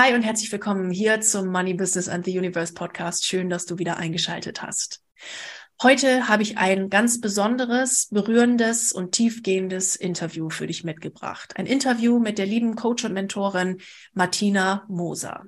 Hi und herzlich willkommen hier zum Money Business and the Universe Podcast. Schön, dass du wieder eingeschaltet hast. Heute habe ich ein ganz besonderes, berührendes und tiefgehendes Interview für dich mitgebracht. Ein Interview mit der lieben Coach und Mentorin Martina Moser.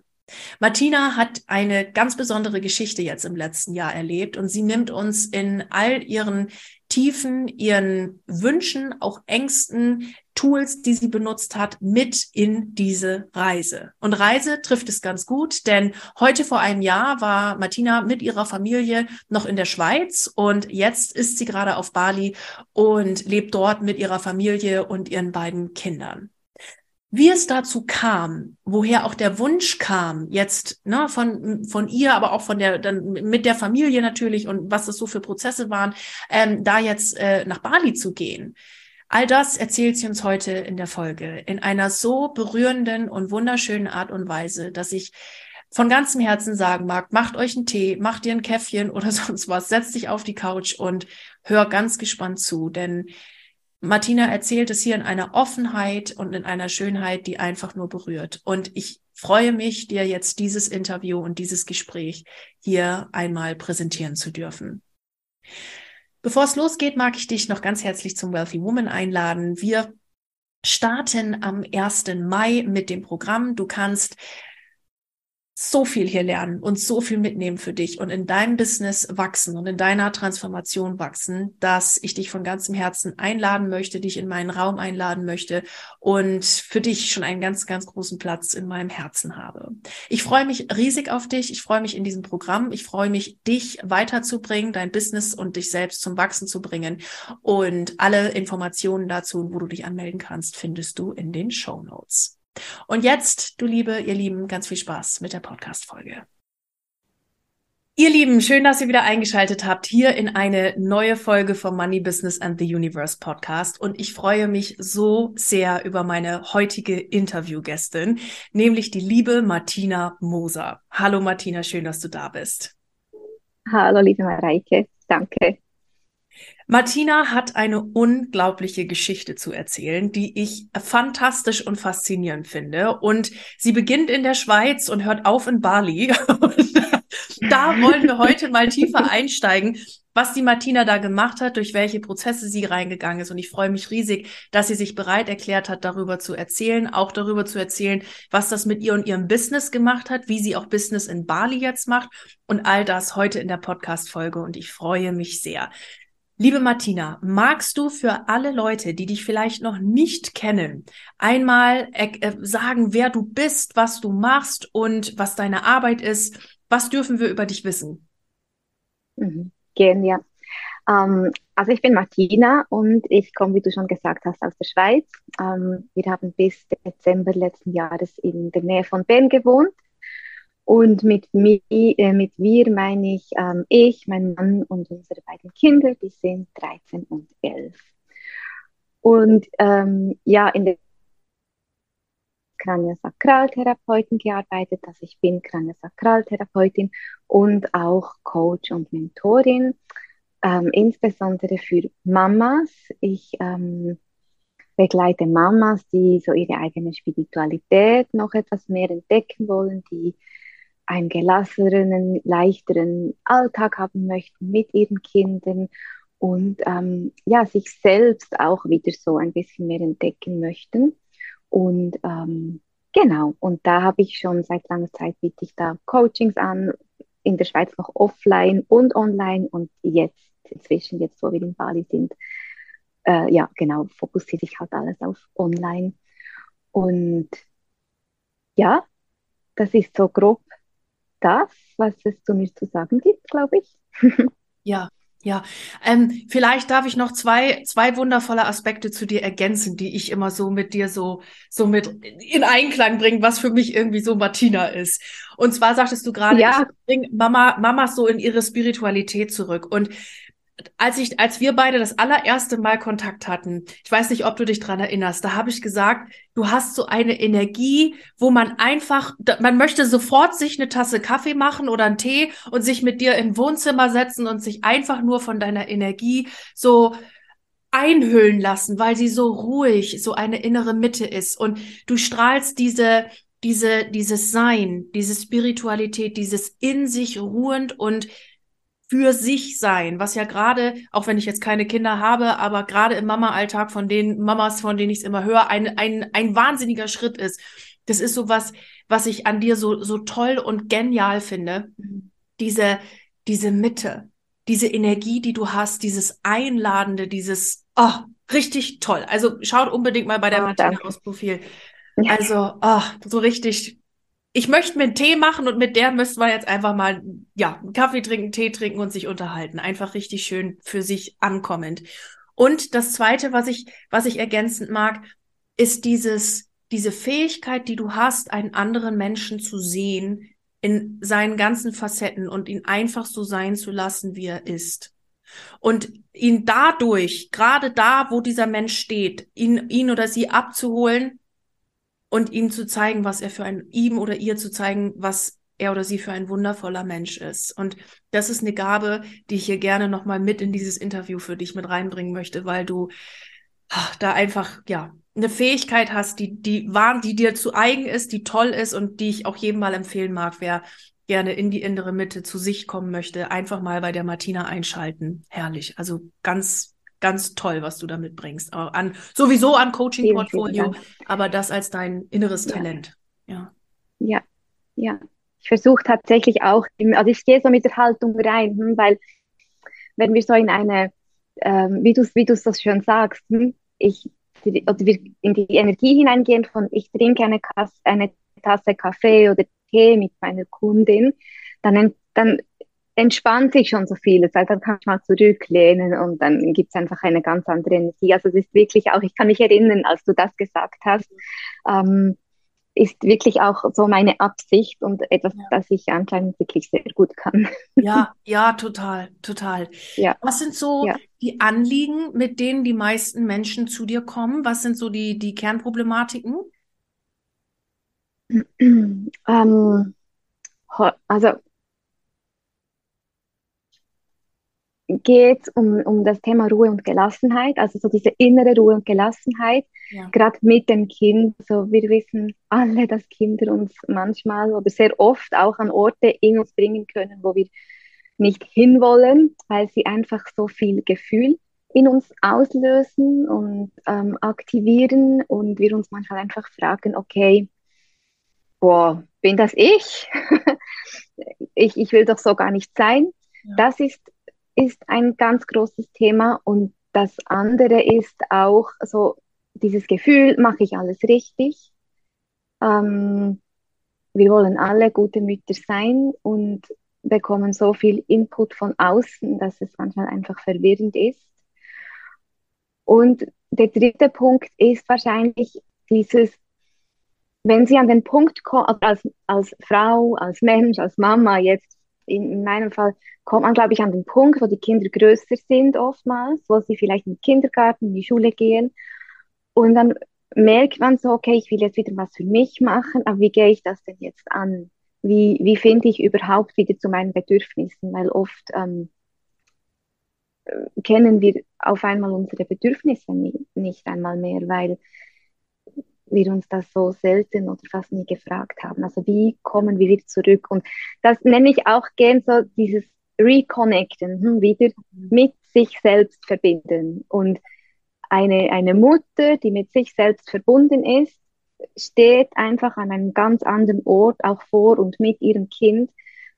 Martina hat eine ganz besondere Geschichte jetzt im letzten Jahr erlebt und sie nimmt uns in all ihren Tiefen, ihren Wünschen, auch Ängsten, Tools, die sie benutzt hat, mit in diese Reise. Und Reise trifft es ganz gut, denn heute vor einem Jahr war Martina mit ihrer Familie noch in der Schweiz und jetzt ist sie gerade auf Bali und lebt dort mit ihrer Familie und ihren beiden Kindern. Wie es dazu kam, woher auch der Wunsch kam, jetzt ne, von, von ihr, aber auch von der, dann mit der Familie natürlich und was das so für Prozesse waren, ähm, da jetzt äh, nach Bali zu gehen. All das erzählt sie uns heute in der Folge in einer so berührenden und wunderschönen Art und Weise, dass ich von ganzem Herzen sagen mag, macht euch einen Tee, macht ihr ein Käffchen oder sonst was, setzt dich auf die Couch und hör ganz gespannt zu, denn Martina erzählt es hier in einer Offenheit und in einer Schönheit, die einfach nur berührt. Und ich freue mich, dir jetzt dieses Interview und dieses Gespräch hier einmal präsentieren zu dürfen. Bevor es losgeht, mag ich dich noch ganz herzlich zum Wealthy Woman einladen. Wir starten am 1. Mai mit dem Programm. Du kannst so viel hier lernen und so viel mitnehmen für dich und in deinem Business wachsen und in deiner Transformation wachsen, dass ich dich von ganzem Herzen einladen möchte, dich in meinen Raum einladen möchte und für dich schon einen ganz, ganz großen Platz in meinem Herzen habe. Ich freue mich riesig auf dich. Ich freue mich in diesem Programm. Ich freue mich, dich weiterzubringen, dein Business und dich selbst zum Wachsen zu bringen. Und alle Informationen dazu, wo du dich anmelden kannst, findest du in den Show Notes. Und jetzt, du Liebe, ihr Lieben, ganz viel Spaß mit der Podcast-Folge. Ihr Lieben, schön, dass ihr wieder eingeschaltet habt hier in eine neue Folge vom Money Business and the Universe Podcast. Und ich freue mich so sehr über meine heutige Interviewgästin, nämlich die liebe Martina Moser. Hallo Martina, schön, dass du da bist. Hallo, liebe Mareike. Danke. Martina hat eine unglaubliche Geschichte zu erzählen, die ich fantastisch und faszinierend finde. Und sie beginnt in der Schweiz und hört auf in Bali. da wollen wir heute mal tiefer einsteigen, was die Martina da gemacht hat, durch welche Prozesse sie reingegangen ist. Und ich freue mich riesig, dass sie sich bereit erklärt hat, darüber zu erzählen, auch darüber zu erzählen, was das mit ihr und ihrem Business gemacht hat, wie sie auch Business in Bali jetzt macht und all das heute in der Podcast-Folge. Und ich freue mich sehr. Liebe Martina, magst du für alle Leute, die dich vielleicht noch nicht kennen, einmal äh, sagen, wer du bist, was du machst und was deine Arbeit ist? Was dürfen wir über dich wissen? Mhm. Gerne, ja. Ähm, also ich bin Martina und ich komme, wie du schon gesagt hast, aus der Schweiz. Ähm, wir haben bis Dezember letzten Jahres in der Nähe von Bern gewohnt und mit, mi, äh, mit wir meine ich ähm, ich, mein Mann und unsere beiden Kinder, die sind 13 und 11. Und ähm, ja, in der Kraniosakraltherapeutin gearbeitet, also ich bin Kraniosakraltherapeutin und auch Coach und Mentorin, ähm, insbesondere für Mamas. Ich ähm, begleite Mamas, die so ihre eigene Spiritualität noch etwas mehr entdecken wollen, die einen gelasseneren, leichteren Alltag haben möchten mit ihren Kindern und ähm, ja, sich selbst auch wieder so ein bisschen mehr entdecken möchten. Und ähm, genau, und da habe ich schon seit langer Zeit biete ich da Coachings an, in der Schweiz noch offline und online und jetzt inzwischen, jetzt wo wir in Bali sind, äh, ja, genau, fokussiere ich halt alles auf online. Und ja, das ist so grob das, was es zu mir zu sagen gibt, glaube ich. ja, Ja, ähm, vielleicht darf ich noch zwei, zwei wundervolle Aspekte zu dir ergänzen, die ich immer so mit dir so, so mit in Einklang bringen, was für mich irgendwie so Martina ist. Und zwar sagtest du gerade, ja. ich bring Mama, Mama so in ihre Spiritualität zurück. Und als ich, als wir beide das allererste Mal Kontakt hatten, ich weiß nicht, ob du dich dran erinnerst, da habe ich gesagt, du hast so eine Energie, wo man einfach, man möchte sofort sich eine Tasse Kaffee machen oder einen Tee und sich mit dir im Wohnzimmer setzen und sich einfach nur von deiner Energie so einhüllen lassen, weil sie so ruhig, so eine innere Mitte ist. Und du strahlst diese diese dieses Sein, diese Spiritualität, dieses in sich ruhend und für sich sein, was ja gerade, auch wenn ich jetzt keine Kinder habe, aber gerade im Mama-Alltag von den Mamas, von denen ich es immer höre, ein, ein, ein wahnsinniger Schritt ist. Das ist so was, was ich an dir so, so toll und genial finde. Diese, diese Mitte, diese Energie, die du hast, dieses Einladende, dieses, oh, richtig toll. Also schaut unbedingt mal bei der oh, Martina aus Profil. Also, oh, so richtig ich möchte mir einen Tee machen und mit der müssten wir jetzt einfach mal, ja, einen Kaffee trinken, Tee trinken und sich unterhalten. Einfach richtig schön für sich ankommend. Und das zweite, was ich, was ich ergänzend mag, ist dieses, diese Fähigkeit, die du hast, einen anderen Menschen zu sehen in seinen ganzen Facetten und ihn einfach so sein zu lassen, wie er ist. Und ihn dadurch, gerade da, wo dieser Mensch steht, ihn, ihn oder sie abzuholen und ihm zu zeigen, was er für ein, ihm oder ihr zu zeigen, was er oder sie für ein wundervoller Mensch ist. Und das ist eine Gabe, die ich hier gerne nochmal mit in dieses Interview für dich mit reinbringen möchte, weil du ach, da einfach, ja, eine Fähigkeit hast, die, die wahr, die dir zu eigen ist, die toll ist und die ich auch jedem mal empfehlen mag, wer gerne in die innere Mitte zu sich kommen möchte, einfach mal bei der Martina einschalten. Herrlich. Also ganz ganz toll, was du da mitbringst. An, sowieso an Coaching-Portfolio, aber das als dein inneres ja. Talent. Ja. Ja, ja. Ich versuche tatsächlich auch, also ich gehe so mit der Haltung rein, hm, weil wenn wir so in eine, ähm, wie du wie du das schön sagst, hm, ich oder wir in die Energie hineingehen von ich trinke eine, Kasse, eine Tasse Kaffee oder Tee mit meiner Kundin, dann, dann entspannt sich schon so vieles. Also dann kann ich mal zurücklehnen und dann gibt es einfach eine ganz andere Energie. Also es ist wirklich auch, ich kann mich erinnern, als du das gesagt hast, ähm, ist wirklich auch so meine Absicht und etwas, ja. das ich anscheinend wirklich sehr gut kann. Ja, ja, total, total. Ja. Was sind so ja. die Anliegen, mit denen die meisten Menschen zu dir kommen? Was sind so die, die Kernproblematiken? Ähm, also geht um, um das Thema Ruhe und Gelassenheit, also so diese innere Ruhe und Gelassenheit, ja. gerade mit dem Kind. So, wir wissen alle, dass Kinder uns manchmal oder sehr oft auch an Orte in uns bringen können, wo wir nicht hinwollen, weil sie einfach so viel Gefühl in uns auslösen und ähm, aktivieren und wir uns manchmal einfach fragen, okay, boah, bin das ich? ich, ich will doch so gar nicht sein. Ja. Das ist ist ein ganz großes Thema und das andere ist auch so dieses Gefühl, mache ich alles richtig? Ähm, wir wollen alle gute Mütter sein und bekommen so viel Input von außen, dass es manchmal einfach verwirrend ist. Und der dritte Punkt ist wahrscheinlich dieses, wenn Sie an den Punkt kommen, also als, als Frau, als Mensch, als Mama jetzt in, in meinem Fall kommt man, glaube ich, an den Punkt, wo die Kinder größer sind oftmals, wo sie vielleicht in den Kindergarten, in die Schule gehen. Und dann merkt man so, okay, ich will jetzt wieder was für mich machen, aber wie gehe ich das denn jetzt an? Wie, wie finde ich überhaupt wieder zu meinen Bedürfnissen? Weil oft ähm, kennen wir auf einmal unsere Bedürfnisse nicht, nicht einmal mehr, weil wir uns das so selten oder fast nie gefragt haben. Also wie kommen wir wieder zurück? Und das nenne ich auch gern so dieses Reconnecten, hm, wieder mit sich selbst verbinden. Und eine, eine Mutter, die mit sich selbst verbunden ist, steht einfach an einem ganz anderen Ort, auch vor und mit ihrem Kind,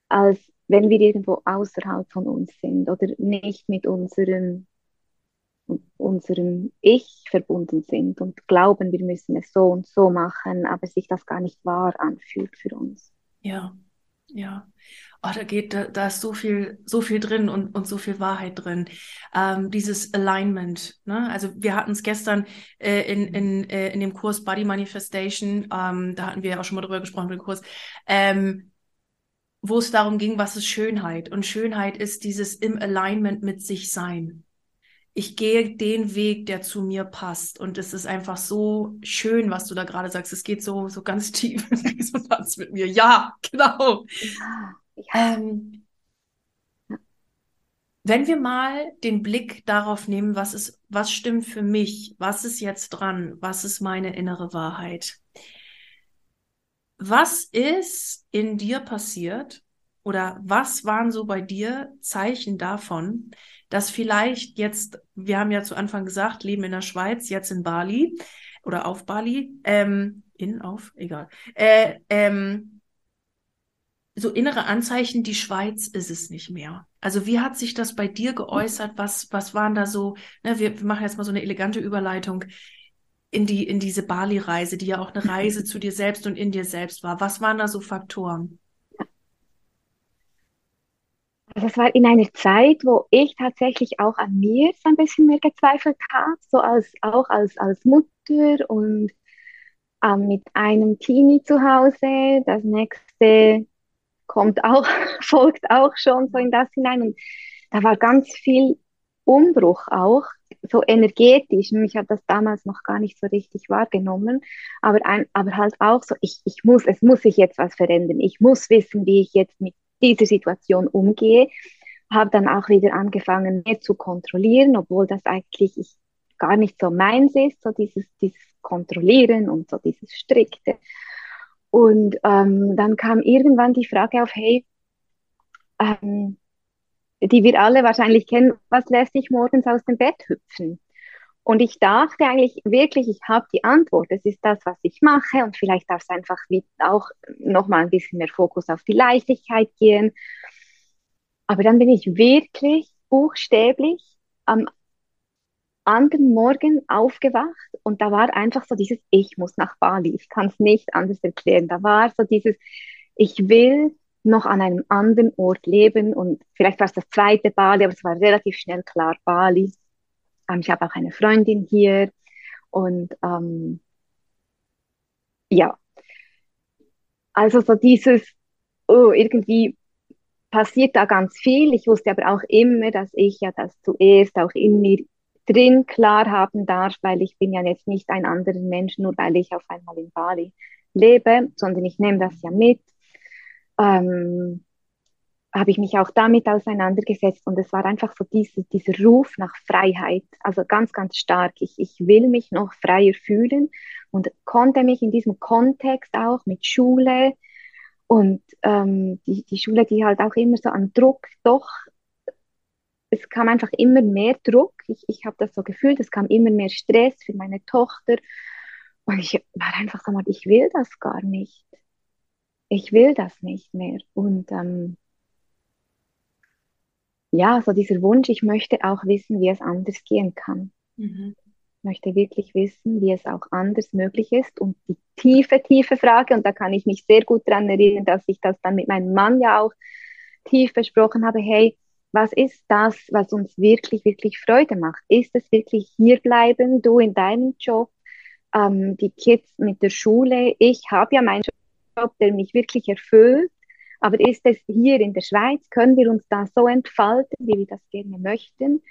als wenn wir irgendwo außerhalb von uns sind oder nicht mit unserem unserem Ich verbunden sind und glauben, wir müssen es so und so machen, aber sich das gar nicht wahr anfühlt für uns. Ja, Ja. Oh, da geht, da, da ist so viel, so viel drin und, und so viel Wahrheit drin. Ähm, dieses Alignment, ne? Also wir hatten es gestern äh, in, in, äh, in dem Kurs Body Manifestation, ähm, da hatten wir ja auch schon mal drüber gesprochen, den Kurs, ähm, wo es darum ging, was ist Schönheit? Und Schönheit ist dieses im Alignment mit sich sein. Ich gehe den Weg, der zu mir passt. Und es ist einfach so schön, was du da gerade sagst. Es geht so, so ganz tief in Resonanz mit mir. Ja, genau. Ja. Ähm, wenn wir mal den Blick darauf nehmen, was ist, was stimmt für mich, was ist jetzt dran, was ist meine innere Wahrheit? Was ist in dir passiert oder was waren so bei dir Zeichen davon, dass vielleicht jetzt, wir haben ja zu Anfang gesagt, leben in der Schweiz, jetzt in Bali oder auf Bali, ähm, in, auf, egal, äh, ähm, so innere Anzeichen, die Schweiz ist es nicht mehr. Also wie hat sich das bei dir geäußert? Was, was waren da so, ne, wir, wir machen jetzt mal so eine elegante Überleitung in die, in diese Bali-Reise, die ja auch eine Reise zu dir selbst und in dir selbst war. Was waren da so Faktoren? Also es war in einer Zeit, wo ich tatsächlich auch an mir so ein bisschen mehr gezweifelt habe, so als auch als, als Mutter und ähm, mit einem Teenie zu Hause. Das nächste kommt auch, folgt auch schon so in das hinein. Und da war ganz viel Umbruch auch, so energetisch. Ich habe das damals noch gar nicht so richtig wahrgenommen, aber, ein, aber halt auch so, ich, ich muss, es muss sich jetzt was verändern. Ich muss wissen, wie ich jetzt mit dieser Situation umgehe. Habe dann auch wieder angefangen, mehr zu kontrollieren, obwohl das eigentlich ich, gar nicht so meins ist, so dieses, dieses Kontrollieren und so dieses Strikte. Und ähm, dann kam irgendwann die Frage auf, hey, ähm, die wir alle wahrscheinlich kennen, was lässt dich morgens aus dem Bett hüpfen? Und ich dachte eigentlich wirklich, ich habe die Antwort. Es ist das, was ich mache. Und vielleicht darf es einfach auch nochmal ein bisschen mehr Fokus auf die Leichtigkeit gehen. Aber dann bin ich wirklich buchstäblich am anderen Morgen aufgewacht und da war einfach so dieses, ich muss nach Bali, ich kann es nicht anders erklären. Da war so dieses, ich will noch an einem anderen Ort leben und vielleicht war es das zweite Bali, aber es war relativ schnell klar Bali. Ähm, ich habe auch eine Freundin hier und ähm, ja, also so dieses, oh, irgendwie passiert da ganz viel. Ich wusste aber auch immer, dass ich ja das zuerst auch in mir drin klar haben darf, weil ich bin ja jetzt nicht ein anderer Mensch, nur weil ich auf einmal in Bali lebe, sondern ich nehme das ja mit. Ähm, habe ich mich auch damit auseinandergesetzt und es war einfach so diese, dieser Ruf nach Freiheit, also ganz, ganz stark. Ich, ich will mich noch freier fühlen und konnte mich in diesem Kontext auch mit Schule und ähm, die, die Schule, die halt auch immer so an Druck doch es kam einfach immer mehr Druck. Ich, ich habe das so gefühlt, es kam immer mehr Stress für meine Tochter. Und ich war einfach so, ich will das gar nicht. Ich will das nicht mehr. Und ähm, ja, so dieser Wunsch, ich möchte auch wissen, wie es anders gehen kann. Mhm. Ich möchte wirklich wissen, wie es auch anders möglich ist. Und die tiefe, tiefe Frage, und da kann ich mich sehr gut daran erinnern, dass ich das dann mit meinem Mann ja auch tief besprochen habe, hey, was ist das, was uns wirklich, wirklich Freude macht? Ist es wirklich hierbleiben, du in deinem Job, ähm, die Kids mit der Schule? Ich habe ja meinen Job, der mich wirklich erfüllt. Aber ist es hier in der Schweiz? Können wir uns da so entfalten, wie wir das gerne möchten?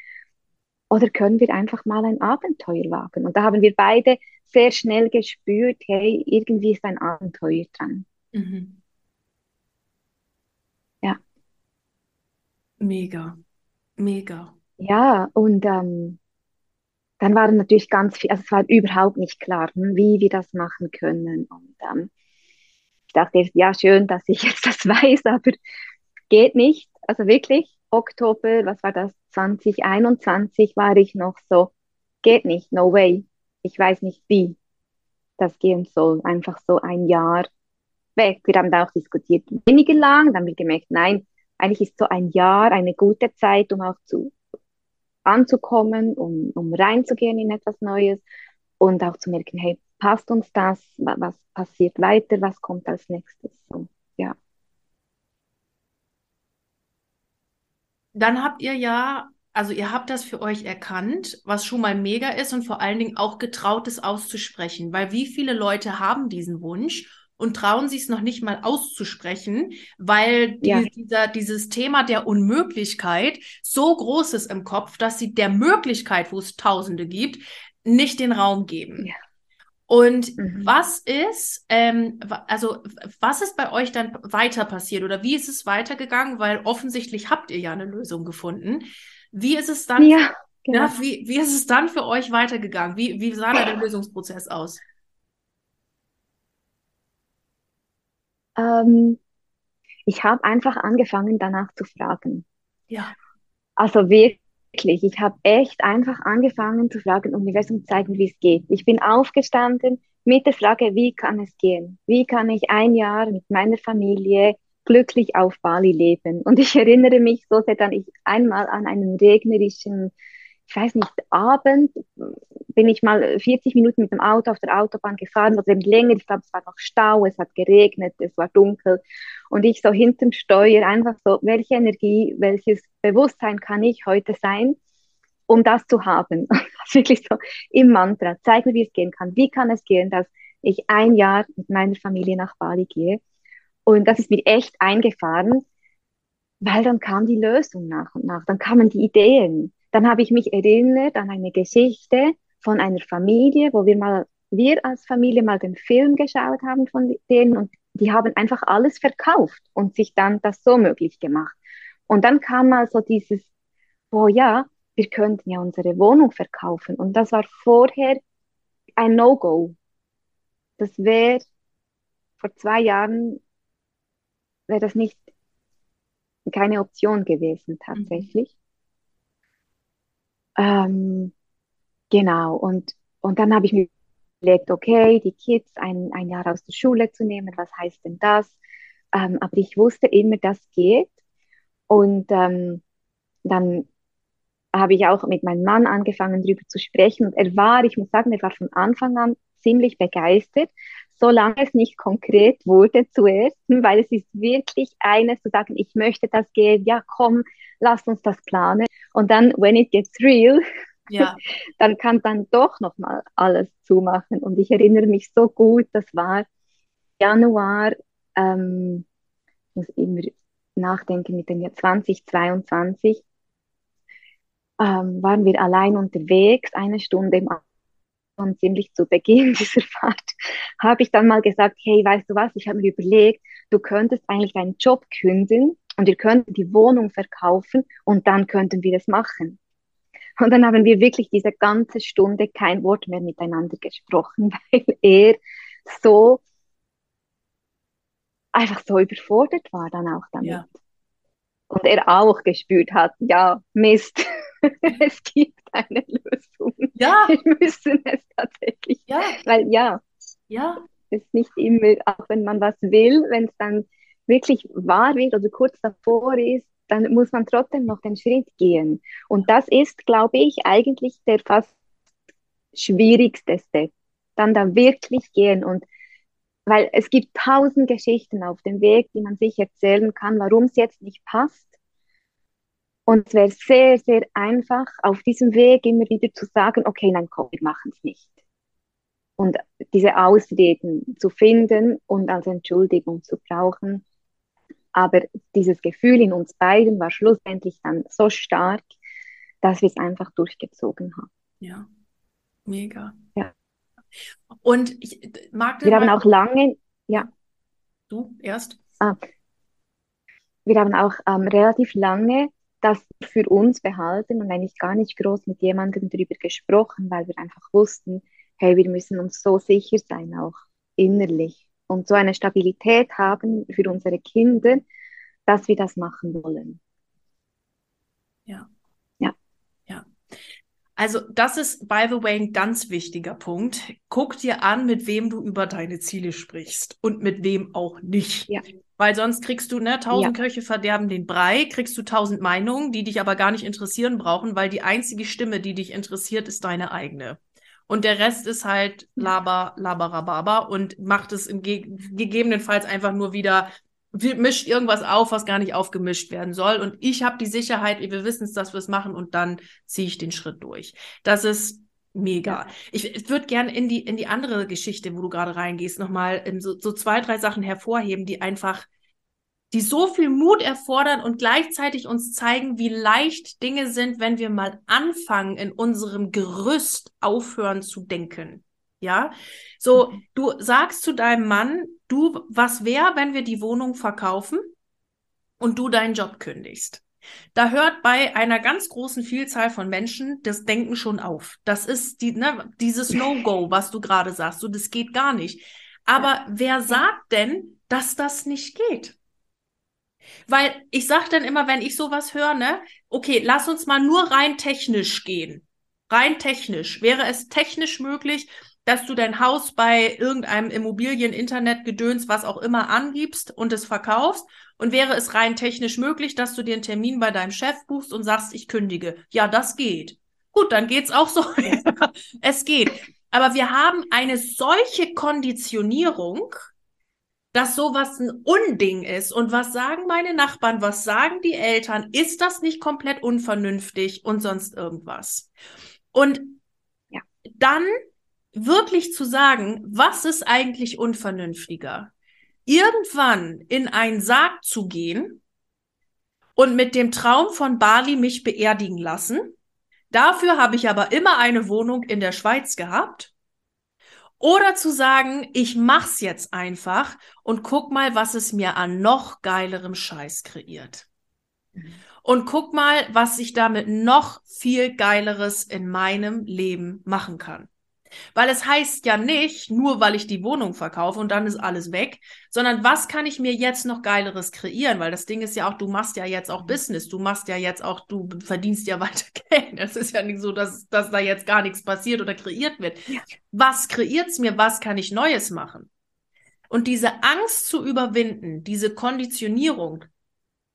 Oder können wir einfach mal ein Abenteuer wagen? Und da haben wir beide sehr schnell gespürt, hey, irgendwie ist ein Abenteuer dran. Mhm. Mega, mega. Ja, und ähm, dann waren natürlich ganz viel, also es war überhaupt nicht klar, hm, wie wir das machen können. Und ähm, ich dachte, ja, schön, dass ich jetzt das weiß, aber geht nicht. Also wirklich, Oktober, was war das, 2021 war ich noch so, geht nicht, no way. Ich weiß nicht, wie das gehen soll. Einfach so ein Jahr weg. Wir haben da auch diskutiert, weniger lang, dann haben wir gemerkt, nein, eigentlich ist so ein Jahr eine gute Zeit, um auch zu anzukommen, um, um reinzugehen in etwas Neues und auch zu merken, hey, passt uns das? Was passiert weiter? Was kommt als nächstes? Und, ja. dann habt ihr ja, also ihr habt das für euch erkannt, was schon mal mega ist und vor allen Dingen auch getraut, es auszusprechen. Weil wie viele Leute haben diesen Wunsch und trauen sich es noch nicht mal auszusprechen, weil die, ja. dieser, dieses Thema der Unmöglichkeit so groß ist im Kopf, dass sie der Möglichkeit, wo es Tausende gibt, nicht den Raum geben. Ja. Und mhm. was ist, ähm, also was ist bei euch dann weiter passiert oder wie ist es weitergegangen? Weil offensichtlich habt ihr ja eine Lösung gefunden. Wie ist es dann? Ja, genau. ja wie, wie ist es dann für euch weitergegangen? Wie, wie sah da der Lösungsprozess aus? Ähm, ich habe einfach angefangen, danach zu fragen. Ja. Also wirklich wirklich, ich habe echt einfach angefangen zu fragen, Universum zeigen, wie es geht. Ich bin aufgestanden mit der Frage, wie kann es gehen? Wie kann ich ein Jahr mit meiner Familie glücklich auf Bali leben? Und ich erinnere mich so sehr dann ich einmal an einen regnerischen, ich weiß nicht, Abend bin ich mal 40 Minuten mit dem Auto auf der Autobahn gefahren, oder eben länger, ich glaube, es war noch Stau, es hat geregnet, es war dunkel. Und ich so hinterm Steuer einfach so, welche Energie, welches Bewusstsein kann ich heute sein, um das zu haben? Das wirklich so im Mantra. Zeig mir, wie es gehen kann. Wie kann es gehen, dass ich ein Jahr mit meiner Familie nach Bali gehe? Und das ist mir echt eingefahren, weil dann kam die Lösung nach und nach. Dann kamen die Ideen. Dann habe ich mich erinnert an eine Geschichte von einer Familie, wo wir mal, wir als Familie mal den Film geschaut haben von denen und die haben einfach alles verkauft und sich dann das so möglich gemacht. Und dann kam mal so dieses, oh ja, wir könnten ja unsere Wohnung verkaufen. Und das war vorher ein No-Go. Das wäre vor zwei Jahren wäre das nicht keine Option gewesen tatsächlich. Ähm, genau, und, und dann habe ich mir überlegt, okay, die Kids ein, ein Jahr aus der Schule zu nehmen, was heißt denn das? Ähm, aber ich wusste immer, das geht. Und ähm, dann habe ich auch mit meinem Mann angefangen, darüber zu sprechen. Und er war, ich muss sagen, er war von Anfang an ziemlich begeistert, solange es nicht konkret wurde zuerst, weil es ist wirklich eines zu sagen, ich möchte das gehen, ja komm, lass uns das planen. Und dann, when it gets real, ja. dann kann dann doch nochmal alles zumachen. Und ich erinnere mich so gut, das war Januar, ähm, ich muss immer nachdenken mit dem Jahr 2022, ähm, waren wir allein unterwegs, eine Stunde im und ziemlich zu Beginn dieser Fahrt habe ich dann mal gesagt, hey, weißt du was, ich habe mir überlegt, du könntest eigentlich deinen Job künden und wir könnten die Wohnung verkaufen und dann könnten wir das machen. Und dann haben wir wirklich diese ganze Stunde kein Wort mehr miteinander gesprochen, weil er so einfach so überfordert war dann auch damit. Ja. Und er auch gespürt hat, ja, Mist, es gibt eine Lösung. Ja. Wir müssen es tatsächlich. Ja. Weil ja, ja. es ist nicht immer, auch wenn man was will, wenn es dann wirklich wahr wird oder kurz davor ist, dann muss man trotzdem noch den Schritt gehen. Und das ist, glaube ich, eigentlich der fast schwierigste Step. Dann da wirklich gehen und weil es gibt tausend Geschichten auf dem Weg, die man sich erzählen kann, warum es jetzt nicht passt. Und es wäre sehr, sehr einfach, auf diesem Weg immer wieder zu sagen, okay, nein, komm, wir machen es nicht. Und diese Ausreden zu finden und als Entschuldigung zu brauchen, aber dieses Gefühl in uns beiden war schlussendlich dann so stark, dass wir es einfach durchgezogen haben. Ja, mega. Ja. Und ich mag Wir haben auch lange, ja. Du erst? Ah, wir haben auch ähm, relativ lange das für uns behalten und eigentlich gar nicht groß mit jemandem darüber gesprochen, weil wir einfach wussten, hey, wir müssen uns so sicher sein, auch innerlich und so eine Stabilität haben für unsere Kinder, dass wir das machen wollen. Ja. Ja. Ja. Also das ist, by the way, ein ganz wichtiger Punkt. Guck dir an, mit wem du über deine Ziele sprichst und mit wem auch nicht. Ja. Weil sonst kriegst du, ne, tausend ja. Köche verderben den Brei, kriegst du tausend Meinungen, die dich aber gar nicht interessieren brauchen, weil die einzige Stimme, die dich interessiert, ist deine eigene. Und der Rest ist halt Laber, Laberababa und macht es im Ge gegebenenfalls einfach nur wieder mischt irgendwas auf, was gar nicht aufgemischt werden soll. Und ich habe die Sicherheit, wir wissen es, dass wir es machen und dann ziehe ich den Schritt durch. Das ist mega. Ich, ich würde gerne in die, in die andere Geschichte, wo du gerade reingehst, nochmal so, so zwei, drei Sachen hervorheben, die einfach, die so viel Mut erfordern und gleichzeitig uns zeigen, wie leicht Dinge sind, wenn wir mal anfangen, in unserem Gerüst aufhören zu denken. Ja, so, mhm. du sagst zu deinem Mann, du, was wäre, wenn wir die Wohnung verkaufen und du deinen Job kündigst? Da hört bei einer ganz großen Vielzahl von Menschen das Denken schon auf. Das ist die, ne, dieses No-Go, was du gerade sagst. So, das geht gar nicht. Aber wer sagt denn, dass das nicht geht? Weil ich sag dann immer, wenn ich sowas höre, ne, okay, lass uns mal nur rein technisch gehen. Rein technisch. Wäre es technisch möglich, dass du dein Haus bei irgendeinem Immobilien, Internet, Gedöns, was auch immer angibst und es verkaufst? Und wäre es rein technisch möglich, dass du dir einen Termin bei deinem Chef buchst und sagst, ich kündige? Ja, das geht. Gut, dann geht's auch so. es geht. Aber wir haben eine solche Konditionierung, dass sowas ein Unding ist. Und was sagen meine Nachbarn? Was sagen die Eltern? Ist das nicht komplett unvernünftig und sonst irgendwas? Und ja. dann wirklich zu sagen, was ist eigentlich unvernünftiger? Irgendwann in einen Sarg zu gehen und mit dem Traum von Bali mich beerdigen lassen. Dafür habe ich aber immer eine Wohnung in der Schweiz gehabt. Oder zu sagen, ich mach's jetzt einfach und guck mal, was es mir an noch geilerem Scheiß kreiert. Und guck mal, was ich damit noch viel geileres in meinem Leben machen kann. Weil es heißt ja nicht, nur weil ich die Wohnung verkaufe und dann ist alles weg, sondern was kann ich mir jetzt noch geileres kreieren? Weil das Ding ist ja auch, du machst ja jetzt auch Business, du machst ja jetzt auch, du verdienst ja weiter Geld. Es ist ja nicht so, dass, dass da jetzt gar nichts passiert oder kreiert wird. Ja. Was kreiert's mir? Was kann ich Neues machen? Und diese Angst zu überwinden, diese Konditionierung,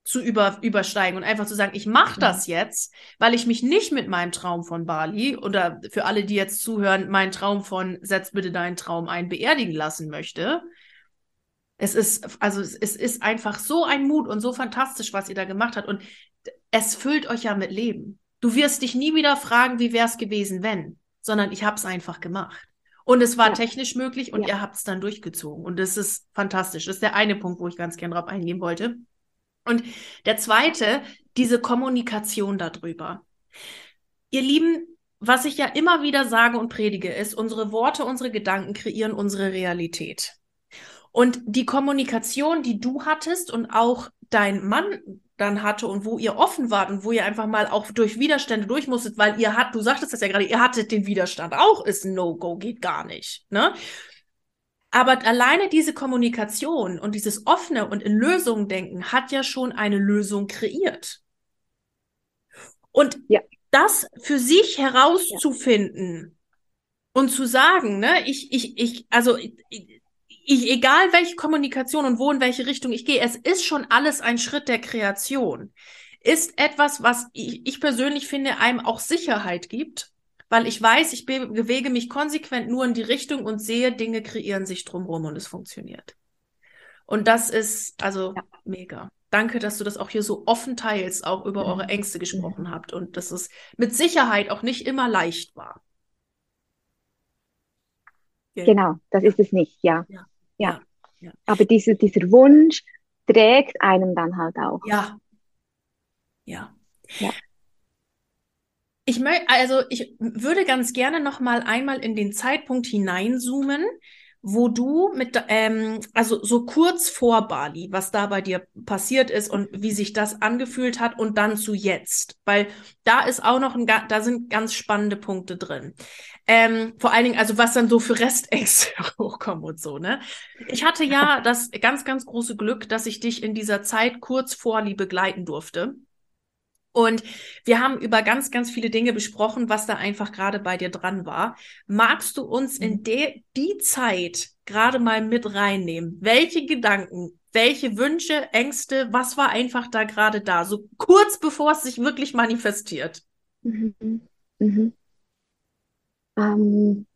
zu über, übersteigen und einfach zu sagen, ich mache das jetzt, weil ich mich nicht mit meinem Traum von Bali oder für alle, die jetzt zuhören, meinen Traum von setz bitte deinen Traum ein, beerdigen lassen möchte. Es ist, also es ist einfach so ein Mut und so fantastisch, was ihr da gemacht habt. Und es füllt euch ja mit Leben. Du wirst dich nie wieder fragen, wie wäre es gewesen, wenn, sondern ich habe es einfach gemacht. Und es war ja. technisch möglich und ja. ihr habt es dann durchgezogen. Und das ist fantastisch. Das ist der eine Punkt, wo ich ganz gern drauf eingehen wollte. Und der zweite, diese Kommunikation darüber. Ihr Lieben, was ich ja immer wieder sage und predige, ist, unsere Worte, unsere Gedanken kreieren unsere Realität. Und die Kommunikation, die du hattest und auch dein Mann dann hatte und wo ihr offen wart und wo ihr einfach mal auch durch Widerstände durch musstet, weil ihr hat, du sagtest das ja gerade, ihr hattet den Widerstand auch, ist ein No-Go, geht gar nicht. Ne? Aber alleine diese Kommunikation und dieses offene und in Lösungen denken hat ja schon eine Lösung kreiert. Und ja. das für sich herauszufinden ja. und zu sagen, ne, ich, ich, ich, also ich, ich, egal welche Kommunikation und wo in welche Richtung ich gehe, es ist schon alles ein Schritt der Kreation. Ist etwas, was ich, ich persönlich finde, einem auch Sicherheit gibt weil ich weiß, ich bewege mich konsequent nur in die Richtung und sehe, Dinge kreieren sich drumherum und es funktioniert. Und das ist also ja. mega. Danke, dass du das auch hier so offen teilst, auch über mhm. eure Ängste gesprochen mhm. habt und dass es mit Sicherheit auch nicht immer leicht war. Genau, das ist es nicht, ja. Ja. ja. ja. Aber diese, dieser Wunsch trägt einem dann halt auch. Ja. Ja. ja. Ich möchte, also ich würde ganz gerne noch mal einmal in den Zeitpunkt hineinzoomen, wo du mit, ähm, also so kurz vor Bali, was da bei dir passiert ist und wie sich das angefühlt hat und dann zu jetzt, weil da ist auch noch ein, da sind ganz spannende Punkte drin. Ähm, vor allen Dingen, also was dann so für Restängste hochkommen und so, ne? Ich hatte ja das ganz, ganz große Glück, dass ich dich in dieser Zeit kurz vor Liebe begleiten durfte. Und wir haben über ganz, ganz viele Dinge besprochen, was da einfach gerade bei dir dran war. Magst du uns in mhm. de, die Zeit gerade mal mit reinnehmen? Welche Gedanken, welche Wünsche, Ängste, was war einfach da gerade da? So kurz bevor es sich wirklich manifestiert. Mhm. Mhm. Ähm,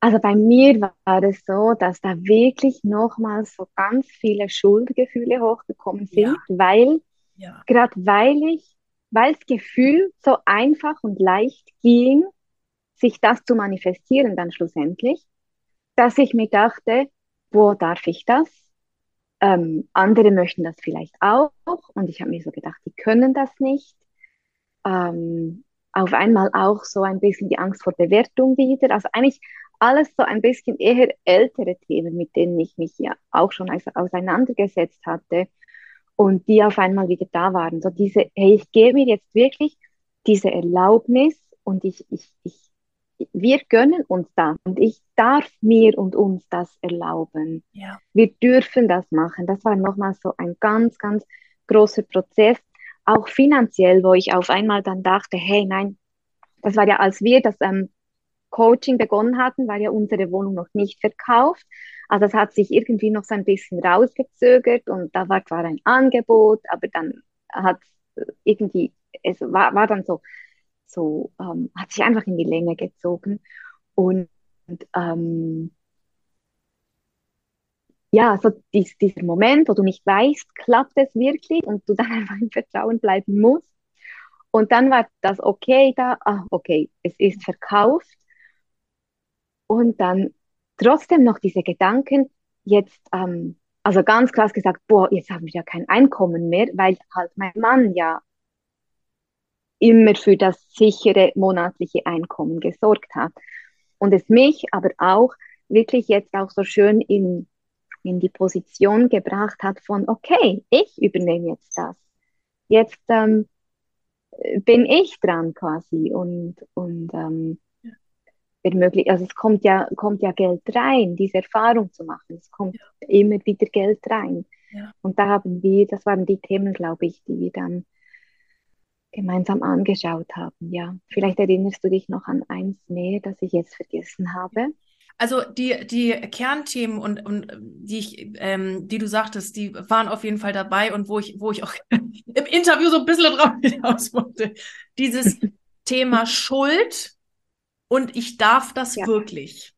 Also bei mir war es so, dass da wirklich nochmal so ganz viele Schuldgefühle hochgekommen sind, ja. weil, ja. gerade weil ich, weil das Gefühl so einfach und leicht ging, sich das zu manifestieren dann schlussendlich, dass ich mir dachte, wo darf ich das? Ähm, andere möchten das vielleicht auch. Und ich habe mir so gedacht, die können das nicht. Ähm, auf einmal auch so ein bisschen die Angst vor Bewertung wieder. Also eigentlich alles so ein bisschen eher ältere Themen, mit denen ich mich ja auch schon auseinandergesetzt hatte und die auf einmal wieder da waren. So diese, hey, ich gebe mir jetzt wirklich diese Erlaubnis und ich, ich, ich, wir gönnen uns das und ich darf mir und uns das erlauben. Ja. Wir dürfen das machen. Das war nochmal so ein ganz, ganz großer Prozess, auch finanziell, wo ich auf einmal dann dachte, hey, nein, das war ja, als wir das ähm, Coaching begonnen hatten, war ja unsere Wohnung noch nicht verkauft. Also es hat sich irgendwie noch so ein bisschen rausgezögert und da war zwar ein Angebot, aber dann hat irgendwie, es war, war dann so, so ähm, hat sich einfach in die Länge gezogen. Und ähm, ja, so dies, dieser Moment, wo du nicht weißt, klappt es wirklich und du dann einfach im Vertrauen bleiben musst. Und dann war das okay da, ah, okay, es ist verkauft. Und dann trotzdem noch diese Gedanken, jetzt, ähm, also ganz krass gesagt, boah, jetzt haben wir ja kein Einkommen mehr, weil halt mein Mann ja immer für das sichere monatliche Einkommen gesorgt hat. Und es mich aber auch wirklich jetzt auch so schön in, in die Position gebracht hat von, okay, ich übernehme jetzt das. Jetzt ähm, bin ich dran quasi und, und ähm, ermöglicht, also es kommt ja, kommt ja Geld rein, diese Erfahrung zu machen. Es kommt ja. immer wieder Geld rein. Ja. Und da haben wir, das waren die Themen, glaube ich, die wir dann gemeinsam angeschaut haben. Ja, vielleicht erinnerst du dich noch an eins mehr, das ich jetzt vergessen habe. Also die, die Kernthemen und, und die ich, ähm, die du sagtest, die waren auf jeden Fall dabei und wo ich, wo ich auch im Interview so ein bisschen drauf hinaus wollte. Dieses Thema Schuld und ich darf das ja. wirklich.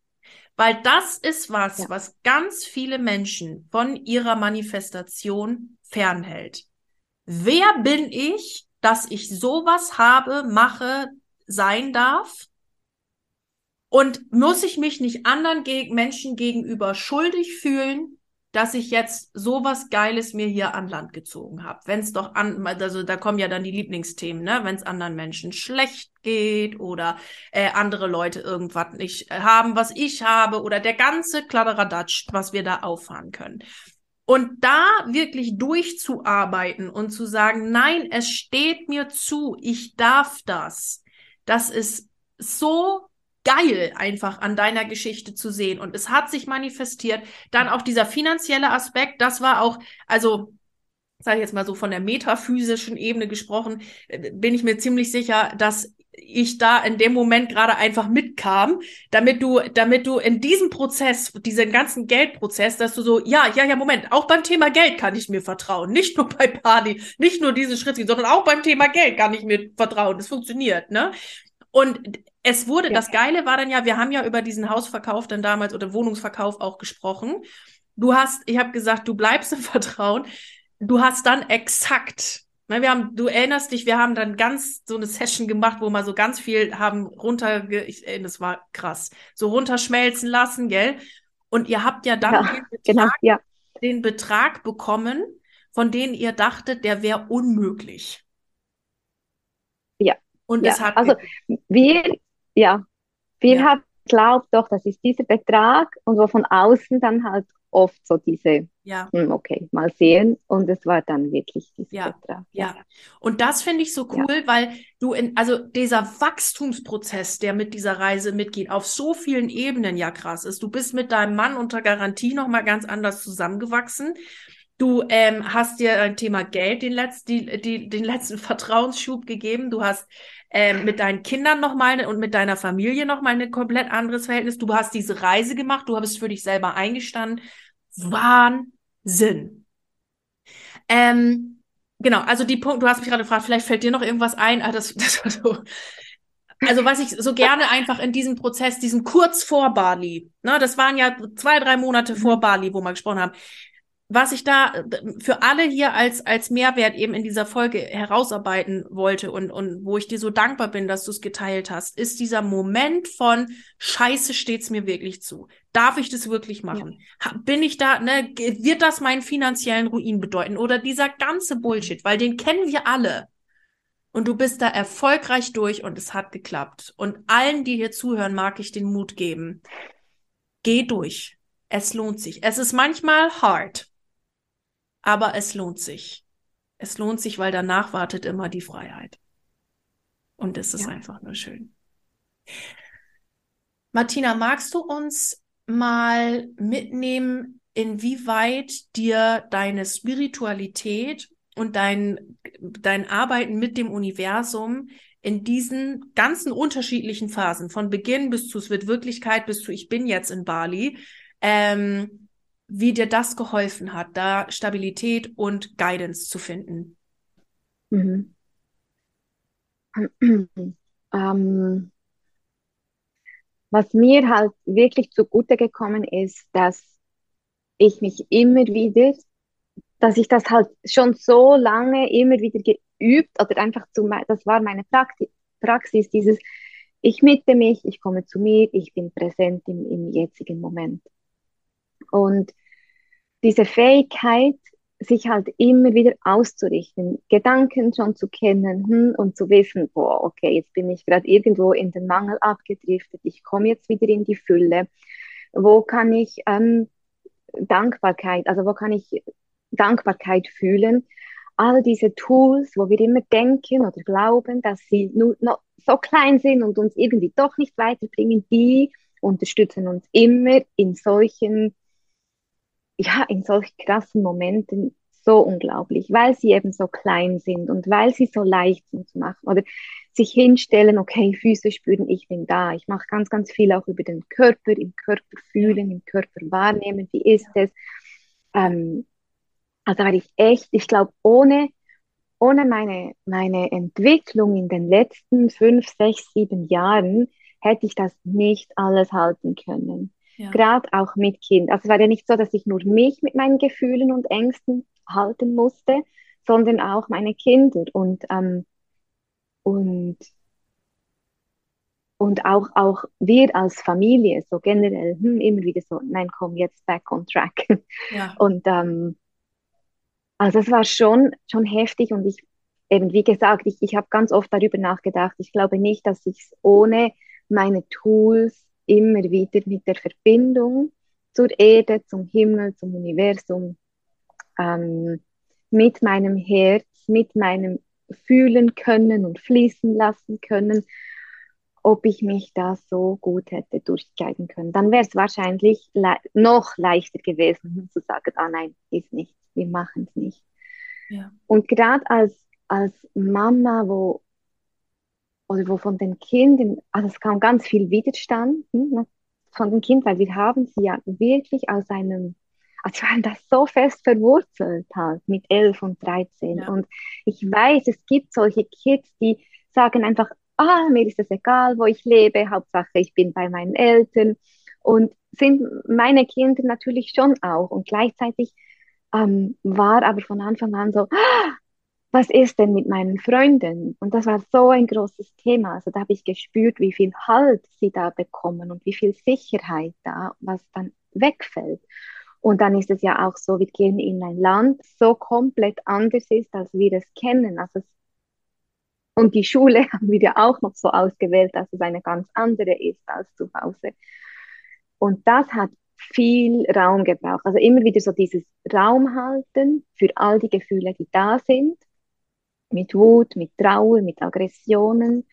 Weil das ist was, ja. was ganz viele Menschen von ihrer Manifestation fernhält. Wer bin ich, dass ich sowas habe, mache, sein darf? Und muss ich mich nicht anderen Ge Menschen gegenüber schuldig fühlen, dass ich jetzt sowas Geiles mir hier an Land gezogen habe? Wenn es doch an, also da kommen ja dann die Lieblingsthemen, ne? Wenn es anderen Menschen schlecht geht oder äh, andere Leute irgendwas nicht haben, was ich habe oder der ganze Kladderadatsch, was wir da auffahren können. Und da wirklich durchzuarbeiten und zu sagen, nein, es steht mir zu, ich darf das. Das ist so geil einfach an deiner Geschichte zu sehen. Und es hat sich manifestiert. Dann auch dieser finanzielle Aspekt, das war auch, also sage ich jetzt mal so von der metaphysischen Ebene gesprochen, äh, bin ich mir ziemlich sicher, dass ich da in dem Moment gerade einfach mitkam, damit du, damit du in diesem Prozess, diesen ganzen Geldprozess, dass du so, ja, ja, ja, Moment, auch beim Thema Geld kann ich mir vertrauen. Nicht nur bei Party, nicht nur diese Schritte, sondern auch beim Thema Geld kann ich mir vertrauen. Das funktioniert, ne? Und es wurde, ja. das Geile war dann ja, wir haben ja über diesen Hausverkauf dann damals oder Wohnungsverkauf auch gesprochen. Du hast, ich habe gesagt, du bleibst im Vertrauen. Du hast dann exakt Ne, wir haben, du erinnerst dich, wir haben dann ganz so eine Session gemacht, wo wir so ganz viel haben runter, ich, ey, das war krass, so runterschmelzen lassen, gell? Und ihr habt ja dann ja, den, Betrag, genau, ja. den Betrag bekommen, von dem ihr dachtet, der wäre unmöglich. Ja. Und ja. es hat. Also wir, ja, wir ja. haben glaubt doch, das ist dieser Betrag und wo von außen dann halt oft so diese, ja. Hm, okay, mal sehen. Und es war dann wirklich dieser ja. Betrag. Ja. ja. Und das finde ich so cool, ja. weil du in, also dieser Wachstumsprozess, der mit dieser Reise mitgeht, auf so vielen Ebenen ja krass ist. Du bist mit deinem Mann unter Garantie nochmal ganz anders zusammengewachsen. Du ähm, hast dir ein Thema Geld den, Letz-, die, die, den letzten Vertrauensschub gegeben. Du hast ähm, mit deinen Kindern nochmal und mit deiner Familie nochmal ein komplett anderes Verhältnis. Du hast diese Reise gemacht, du bist für dich selber eingestanden. Wahnsinn. Ähm, genau, also die Punkt, du hast mich gerade gefragt, vielleicht fällt dir noch irgendwas ein. Ah, das, das war so. also was ich so gerne einfach in diesem Prozess, diesen kurz vor Bali, ne, das waren ja zwei, drei Monate vor mhm. Bali, wo wir gesprochen haben, was ich da äh, für alle hier als, als Mehrwert eben in dieser Folge herausarbeiten wollte und, und wo ich dir so dankbar bin, dass du es geteilt hast, ist dieser Moment von Scheiße steht's mir wirklich zu. Darf ich das wirklich machen? Ja. Bin ich da, ne, wird das meinen finanziellen Ruin bedeuten? Oder dieser ganze Bullshit, weil den kennen wir alle. Und du bist da erfolgreich durch und es hat geklappt. Und allen, die hier zuhören, mag ich den Mut geben. Geh durch. Es lohnt sich. Es ist manchmal hart aber es lohnt sich. Es lohnt sich, weil danach wartet immer die Freiheit. Und es ist ja. einfach nur schön. Martina, magst du uns mal mitnehmen, inwieweit dir deine Spiritualität und dein, dein Arbeiten mit dem Universum in diesen ganzen unterschiedlichen Phasen, von Beginn bis zu es wird Wirklichkeit, bis zu ich bin jetzt in Bali, ähm, wie dir das geholfen hat, da Stabilität und Guidance zu finden. Mhm. Ähm, was mir halt wirklich zugute gekommen ist, dass ich mich immer wieder, dass ich das halt schon so lange immer wieder geübt oder einfach zu, das war meine Praxis, Praxis dieses, ich mitte mich, ich komme zu mir, ich bin präsent im, im jetzigen Moment. Und diese Fähigkeit, sich halt immer wieder auszurichten, Gedanken schon zu kennen hm, und zu wissen, boah, okay, jetzt bin ich gerade irgendwo in den Mangel abgedriftet, ich komme jetzt wieder in die Fülle. Wo kann ich ähm, Dankbarkeit, also wo kann ich Dankbarkeit fühlen? All diese Tools, wo wir immer denken oder glauben, dass sie nur noch so klein sind und uns irgendwie doch nicht weiterbringen, die unterstützen uns immer in solchen ja, in solch krassen Momenten so unglaublich, weil sie eben so klein sind und weil sie so leicht sind zu machen oder sich hinstellen, okay, Füße spüren, ich bin da. Ich mache ganz, ganz viel auch über den Körper, im Körper fühlen, im Körper wahrnehmen, wie ist es. Ähm, also weil ich echt, ich glaube, ohne, ohne meine, meine Entwicklung in den letzten fünf, sechs, sieben Jahren hätte ich das nicht alles halten können. Ja. Gerade auch mit Kind. Also es war ja nicht so, dass ich nur mich mit meinen Gefühlen und Ängsten halten musste, sondern auch meine Kinder und, ähm, und, und auch, auch wir als Familie, so generell, hm, immer wieder so, nein, komm, jetzt back on track. Ja. Und ähm, also es war schon, schon heftig und ich, eben wie gesagt, ich, ich habe ganz oft darüber nachgedacht. Ich glaube nicht, dass ich es ohne meine Tools immer wieder mit der Verbindung zur Erde, zum Himmel, zum Universum, ähm, mit meinem Herz, mit meinem Fühlen können und fließen lassen können, ob ich mich da so gut hätte durchkleiden können. Dann wäre es wahrscheinlich le noch leichter gewesen, zu sagen, ah nein, ist nicht, wir machen es nicht. Ja. Und gerade als, als Mama, wo oder wo von den Kindern, also es kam ganz viel Widerstand hm, ne, von den Kindern, weil wir haben sie ja wirklich aus einem, also waren das so fest verwurzelt halt mit 11 und 13 ja. und ich weiß, es gibt solche Kids, die sagen einfach, ah, mir ist es egal, wo ich lebe, Hauptsache ich bin bei meinen Eltern. Und sind meine Kinder natürlich schon auch. Und gleichzeitig ähm, war aber von Anfang an so, ah, was ist denn mit meinen Freunden? Und das war so ein großes Thema. Also da habe ich gespürt, wie viel Halt sie da bekommen und wie viel Sicherheit da, was dann wegfällt. Und dann ist es ja auch so, wir gehen in ein Land, so komplett anders ist, als wir es kennen. Also es, und die Schule haben wir ja auch noch so ausgewählt, dass es eine ganz andere ist als zu Hause. Und das hat viel Raum gebraucht. Also immer wieder so dieses Raum halten für all die Gefühle, die da sind mit Wut, mit Trauer, mit Aggressionen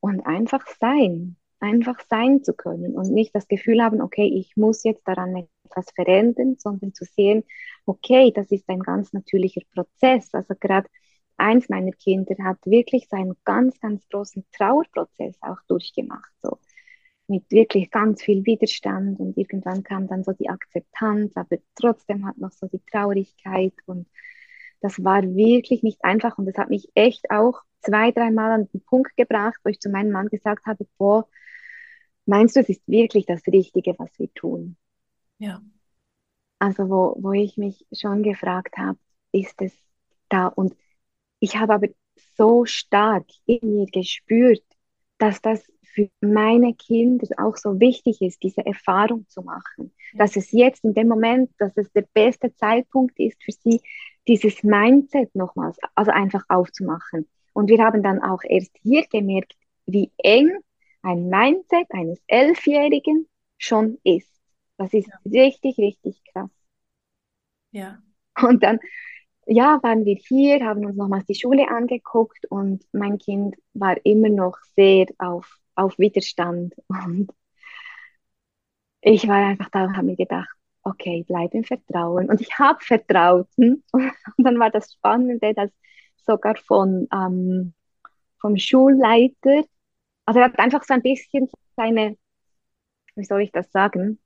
und einfach sein, einfach sein zu können und nicht das Gefühl haben, okay, ich muss jetzt daran etwas verändern, sondern zu sehen, okay, das ist ein ganz natürlicher Prozess. Also gerade eins meiner Kinder hat wirklich seinen ganz, ganz großen Trauerprozess auch durchgemacht, so mit wirklich ganz viel Widerstand und irgendwann kam dann so die Akzeptanz, aber trotzdem hat noch so die Traurigkeit und das war wirklich nicht einfach und das hat mich echt auch zwei, dreimal an den Punkt gebracht, wo ich zu meinem Mann gesagt habe, boah, meinst du, es ist wirklich das Richtige, was wir tun? Ja. Also wo, wo ich mich schon gefragt habe, ist es da? Und ich habe aber so stark in mir gespürt, dass das für meine Kinder auch so wichtig ist, diese Erfahrung zu machen. Dass es jetzt in dem Moment, dass es der beste Zeitpunkt ist für sie, dieses Mindset nochmals, also einfach aufzumachen. Und wir haben dann auch erst hier gemerkt, wie eng ein Mindset eines Elfjährigen schon ist. Das ist richtig, richtig krass. Ja. Und dann, ja, waren wir hier, haben uns nochmals die Schule angeguckt und mein Kind war immer noch sehr auf, auf Widerstand. Und ich war einfach da und habe mir gedacht, okay, bleib im Vertrauen. Und ich habe vertraut. Und dann war das Spannende, dass sogar von, ähm, vom Schulleiter, also er hat einfach so ein bisschen seine, wie soll ich das sagen?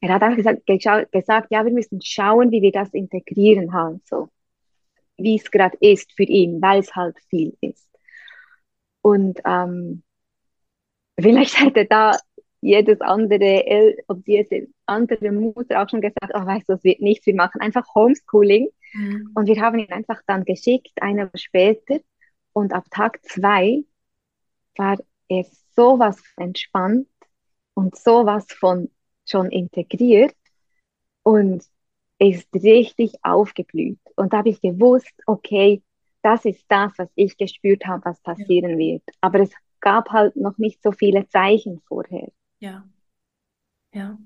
Er hat einfach gesagt, gesagt ja, wir müssen schauen, wie wir das integrieren halt so, wie es gerade ist für ihn, weil es halt viel ist. Und ähm, vielleicht hätte da jedes andere El oder jede andere Mutter auch schon gesagt, oh, weißt du, das wird nichts, wir machen einfach Homeschooling. Mhm. Und wir haben ihn einfach dann geschickt, eine Woche später. Und ab Tag zwei war er sowas entspannt und sowas von schon integriert und ist richtig aufgeblüht. Und da habe ich gewusst, okay, das ist das, was ich gespürt habe, was passieren ja. wird. Aber es gab halt noch nicht so viele Zeichen vorher. Ja. Ja.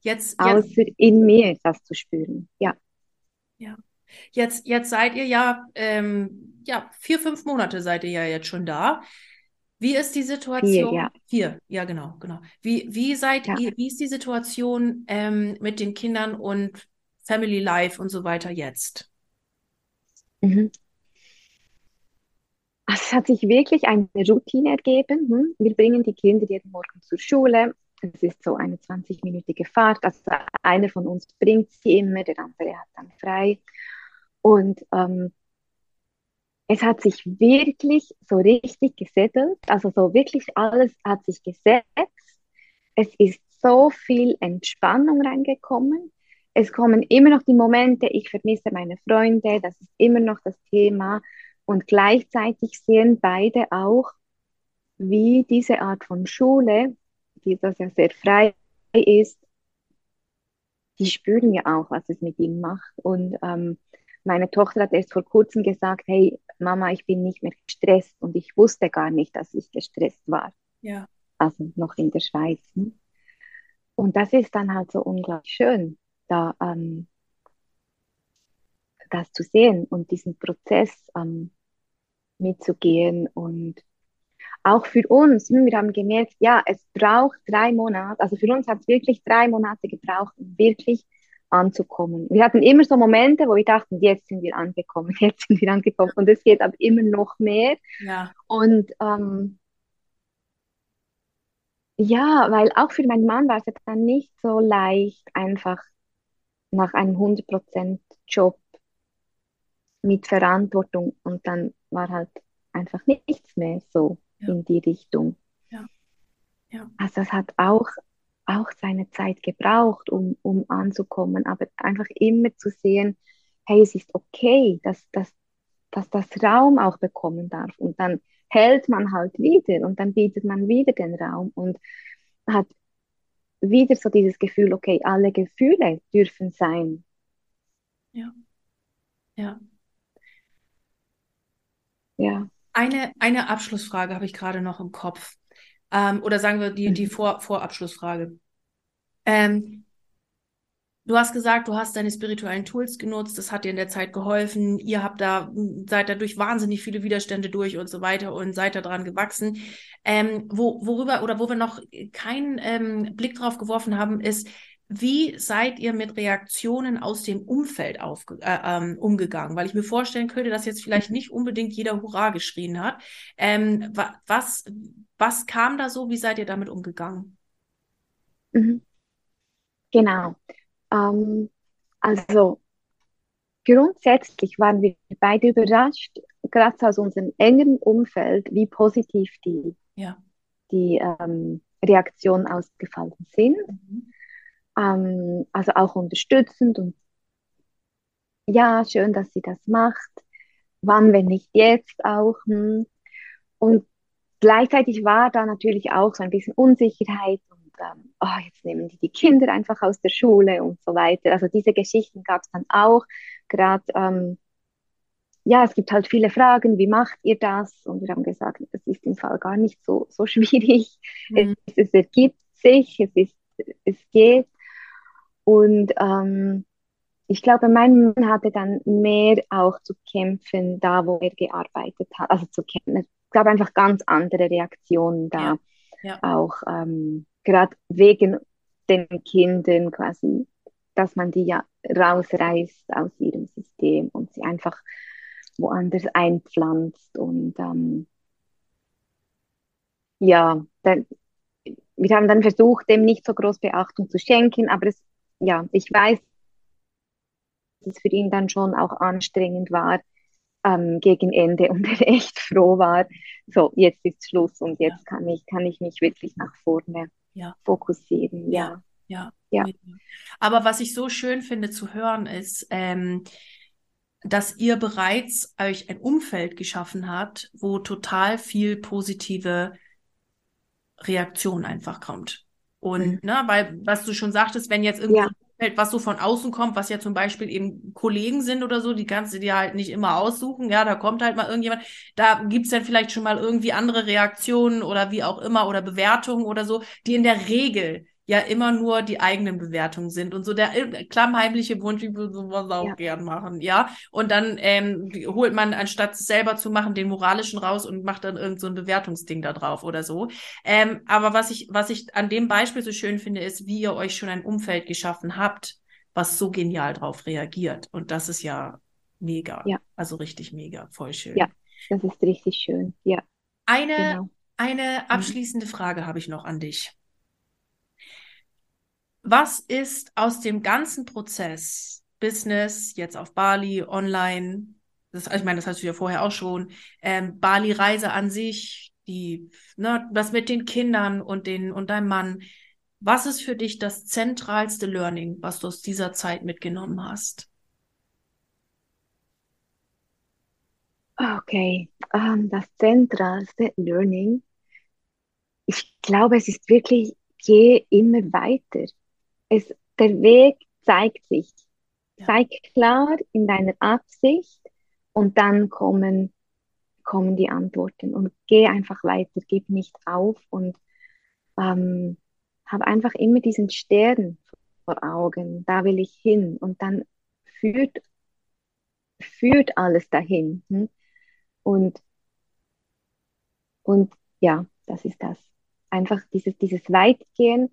Jetzt, Außer jetzt, in mir das zu spüren. Ja. Ja. Jetzt, jetzt seid ihr ja, ähm, ja, vier, fünf Monate seid ihr ja jetzt schon da. Wie ist die Situation? Vier, ja. Vier, ja, genau, genau. Wie, wie seid ja. ihr, wie ist die Situation ähm, mit den Kindern und Family Life und so weiter jetzt? Mhm. Also es hat sich wirklich eine Routine ergeben. Hm? Wir bringen die Kinder jeden Morgen zur Schule. Es ist so eine 20-minütige Fahrt. Also einer von uns bringt sie immer, der andere hat dann frei. Und ähm, es hat sich wirklich so richtig gesettelt. Also so wirklich alles hat sich gesetzt. Es ist so viel Entspannung reingekommen. Es kommen immer noch die Momente, ich vermisse meine Freunde, das ist immer noch das Thema. Und gleichzeitig sehen beide auch, wie diese Art von Schule, die das ja sehr frei ist, die spüren ja auch, was es mit ihnen macht. Und ähm, meine Tochter hat erst vor kurzem gesagt, hey Mama, ich bin nicht mehr gestresst und ich wusste gar nicht, dass ich gestresst war. Ja. Also noch in der Schweiz. Hm? Und das ist dann halt so unglaublich schön, da ähm, das zu sehen und diesen Prozess ähm, mitzugehen und auch für uns, hm, wir haben gemerkt, ja, es braucht drei Monate, also für uns hat es wirklich drei Monate gebraucht, um wirklich anzukommen. Wir hatten immer so Momente, wo wir dachten, jetzt sind wir angekommen, jetzt sind wir angekommen und es geht aber immer noch mehr. Ja. Und ähm, ja, weil auch für meinen Mann war es dann nicht so leicht, einfach nach einem 100% Job mit Verantwortung und dann war halt einfach nichts mehr so ja. in die Richtung. Ja. Ja. Also es hat auch, auch seine Zeit gebraucht, um, um anzukommen, aber einfach immer zu sehen, hey, es ist okay, dass, dass, dass das Raum auch bekommen darf und dann hält man halt wieder und dann bietet man wieder den Raum und hat wieder so dieses Gefühl, okay, alle Gefühle dürfen sein. Ja. Ja. Ja. Eine, eine Abschlussfrage habe ich gerade noch im Kopf. Ähm, oder sagen wir die, die mhm. Vor Vorabschlussfrage. Ähm, du hast gesagt, du hast deine spirituellen Tools genutzt, das hat dir in der Zeit geholfen. Ihr habt da, seid da durch wahnsinnig viele Widerstände durch und so weiter und seid da dran gewachsen. Ähm, wo, worüber oder wo wir noch keinen ähm, Blick drauf geworfen haben, ist, wie seid ihr mit Reaktionen aus dem Umfeld aufge äh, ähm, umgegangen? Weil ich mir vorstellen könnte, dass jetzt vielleicht nicht unbedingt jeder Hurra geschrien hat. Ähm, wa was, was kam da so? Wie seid ihr damit umgegangen? Mhm. Genau. Ähm, also grundsätzlich waren wir beide überrascht, gerade aus unserem engen Umfeld, wie positiv die, Ja. die ähm, Reaktionen ausgefallen sind. Mhm. Ähm, also auch unterstützend und ja, schön, dass sie das macht. Wann, wenn nicht jetzt auch. Hm. Und gleichzeitig war da natürlich auch so ein bisschen Unsicherheit und ähm, oh, jetzt nehmen die die Kinder einfach aus der Schule und so weiter. Also diese Geschichten gab es dann auch. Gerade, ähm, ja, es gibt halt viele Fragen, wie macht ihr das? Und wir haben gesagt, das ist im Fall gar nicht so, so schwierig. Mhm. Es, es ergibt sich, es, ist, es geht. Und ähm, ich glaube, mein Mann hatte dann mehr auch zu kämpfen, da wo er gearbeitet hat. Also zu kämpfen. Es gab einfach ganz andere Reaktionen da. Ja. Auch ähm, gerade wegen den Kindern quasi, dass man die ja rausreißt aus ihrem System und sie einfach woanders einpflanzt. Und ähm, ja, dann, wir haben dann versucht, dem nicht so groß Beachtung zu schenken, aber es, ja, ich weiß, dass es für ihn dann schon auch anstrengend war ähm, gegen Ende und er echt froh war, so jetzt ist Schluss und jetzt kann ich, kann ich mich wirklich nach vorne Ja. fokussieren. Ja, Ja. Ja. Aber was ich so schön finde zu hören ist, ähm, dass ihr bereits euch ein Umfeld geschaffen habt, wo total viel positive Reaktion einfach kommt. Und, Mhm. ne, weil, was du schon sagtest, wenn jetzt irgendwie Ja. was so von außen kommt, was ja zum Beispiel eben Kollegen sind oder so, die kannst du dir halt nicht immer aussuchen, ja, da kommt halt mal irgendjemand, da gibt's dann vielleicht schon mal irgendwie andere Reaktionen oder wie auch immer oder Bewertungen oder so, die in der Regel ja immer nur die eigenen Bewertungen sind und so der äh, klammheimliche Wunsch, ich würde sowas auch Ja. gern machen, ja. Und dann ähm, holt man, anstatt es selber zu machen, den moralischen raus und macht dann irgend so ein Bewertungsding da drauf oder so. Ähm, aber was ich, was ich an dem Beispiel so schön finde, ist, wie ihr euch schon ein Umfeld geschaffen habt, was so genial drauf reagiert. Und das ist ja mega. Ja. Also richtig mega, voll schön. Ja. das ist richtig schön. Ja, Eine, genau. eine abschließende Frage habe ich noch an dich. Was ist aus dem ganzen Prozess, Business, jetzt auf Bali, online, das, ich meine, das hast du ja vorher auch schon, ähm, Bali-Reise an sich, die, ne, das mit den Kindern und den, und deinem Mann. Was ist für dich das zentralste Learning, was du aus dieser Zeit mitgenommen hast? Okay, ähm, das zentralste Learning. Ich glaube, es ist wirklich, geh immer weiter. Es, der Weg zeigt sich. Ja. Sei klar in deiner Absicht und dann kommen, kommen die Antworten. Und geh einfach weiter, gib nicht auf und ähm, hab einfach immer diesen Stern vor Augen. Da will ich hin. Und dann führt, führt alles dahin. Hm? Und, und ja, das ist das. Einfach dieses, dieses Weitgehen,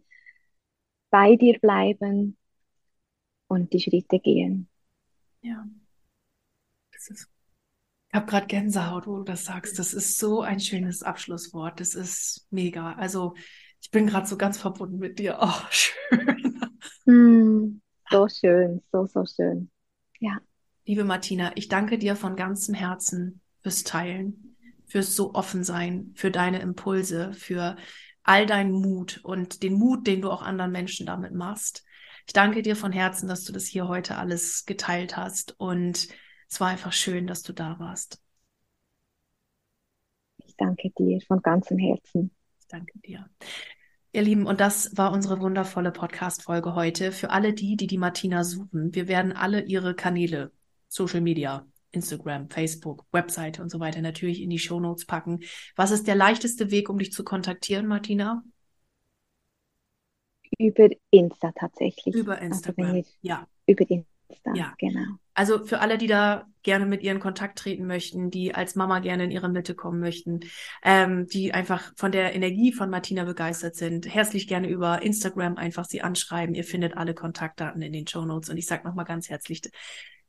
bei dir bleiben und die Schritte gehen. Ja. Das ist, ich habe gerade Gänsehaut, wo du das sagst. Das ist so ein schönes Abschlusswort. Das ist mega. Also ich bin gerade so ganz verbunden mit dir. Oh, schön. Hm, so schön, so, so schön. Liebe Martina, ich danke dir von ganzem Herzen fürs Teilen, fürs so offen sein, für deine Impulse, für all deinen Mut und den Mut, den du auch anderen Menschen damit machst. Ich danke dir von Herzen, dass du das hier heute alles geteilt hast und es war einfach schön, dass du da warst. Ich danke dir von ganzem Herzen. Ich danke dir. Ihr Lieben, und das war unsere wundervolle Podcast-Folge heute. Für alle die, die die Martina suchen, wir werden alle ihre Kanäle, Social Media, Instagram, Facebook, Webseite und so weiter natürlich in die Shownotes packen. Was ist der leichteste Weg, um dich zu kontaktieren, Martina? Über Insta tatsächlich. Über Also Instagram. ihr, Ja. über Insta, Ja. genau. Also für alle, die da gerne mit ihr in Kontakt treten möchten, die als Mama gerne in ihre Mitte kommen möchten, ähm, die einfach von der Energie von Martina begeistert sind, herzlich gerne über Instagram einfach sie anschreiben. Ihr findet alle Kontaktdaten in den Show Notes. Und ich sage nochmal ganz herzlich,